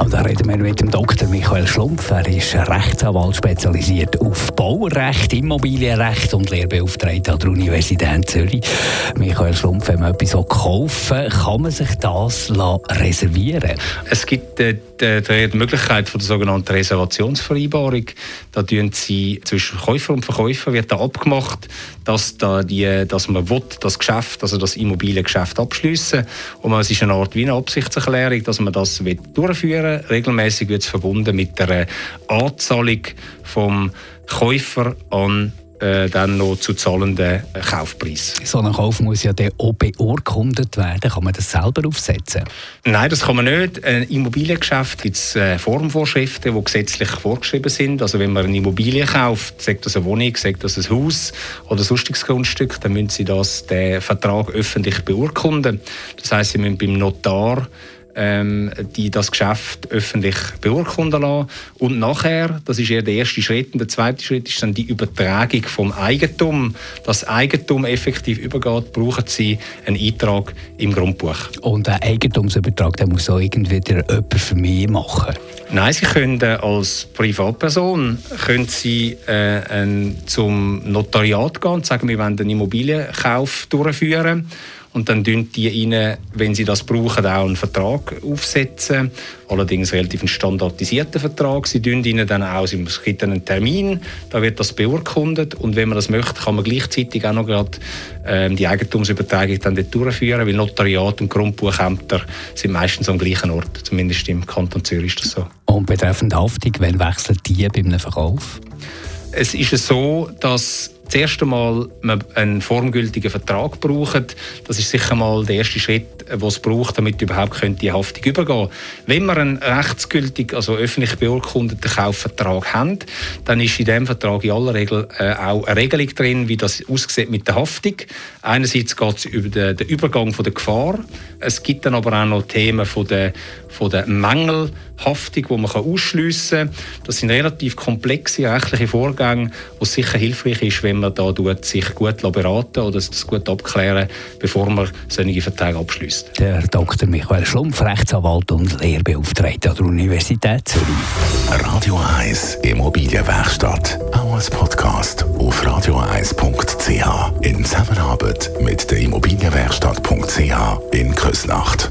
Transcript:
Und da reden wir mit dem Dr. Michael Schlumpf. Er ist Rechtsanwalt spezialisiert auf Baurecht, Immobilienrecht und Lehrbeauftragter an der Universität Zürich. Michael Schlumpf, wenn man etwas kaufen kann man sich das reservieren Es gibt äh, die, Möglichkeit von der sogenannten Reservationsvereinbarung. Da tun sie zwischen Käufer und Verkäufer wird da abgemacht, dass, da die, dass man will, das Geschäft, also das Immobiliengeschäft abschließen und es ist eine Art wie eine Absichtserklärung, dass man das durchführen führen. Regelmäßig wird es verbunden mit der Anzahlung vom Käufer an äh, dann noch zu zahlenden Kaufpreis. So ein Kauf muss ja dann auch beurkundet werden. Kann man das selber aufsetzen? Nein, das kann man nicht. Ein Immobiliengeschäft gibt es äh, Formvorschriften, die gesetzlich vorgeschrieben sind. Also wenn man eine Immobilie kauft, sagt das eine Wohnung, sagt das ein Haus oder sonstiges Grundstück, dann müssen Sie das, den Vertrag öffentlich beurkunden. Das heißt, Sie müssen beim Notar ähm, die das Geschäft öffentlich beurkunden lassen. Und nachher, das ist eher der erste Schritt, und der zweite Schritt ist dann die Übertragung vom Eigentum. Das Eigentum effektiv übergeht, brauchen Sie einen Eintrag im Grundbuch. Und ein Eigentumsübertrag, der muss auch irgendwie jemand für mich machen? Nein, Sie können äh, als Privatperson können Sie, äh, ein, zum Notariat gehen und sagen, wir wollen einen Immobilienkauf durchführen und dann tun die ihnen, wenn sie das brauchen, auch einen Vertrag aufsetzen. Allerdings relativ einen standardisierten Vertrag. Sie tun ihnen dann auch, es gibt einen Termin, da wird das beurkundet und wenn man das möchte, kann man gleichzeitig auch noch gerade ähm, die Eigentumsübertragung dann dort durchführen, weil Notariat und Grundbuchämter sind meistens am gleichen Ort, zumindest im Kanton Zürich ist das so. Und betreffend Haftung, wann wechselt die bei einem Verkauf? Es ist so, dass das erste Mal einen formgültigen Vertrag braucht. Das ist sicher mal der erste Schritt, den es braucht, damit überhaupt die Haftung übergehen Wenn wir einen rechtsgültig, also öffentlich beurkundeten Kaufvertrag haben, dann ist in diesem Vertrag in aller Regel äh, auch eine Regelung drin, wie das aussieht mit der Haftung. Einerseits geht es über den, den, Übergang von der Gefahr. Es gibt dann aber auch noch Themen von der, von der Mängelhaftung, die man ausschliessen kann. Das sind relativ komplexe rechtliche Vorgänge, es sicher hilfreich ist, wenn man da sich gut beraten oder das gut abklären, bevor man solche Verträge abschließt. Der Dr. Michael Schlumpf, Rechtsanwalt und Lehrbeauftragter der Universität Zürich. Radio 1 Immobilienwerkstatt, auch als Podcast auf radio1.ch in Zusammenarbeit mit der Immobilienwerkstatt.ch in Küsnacht.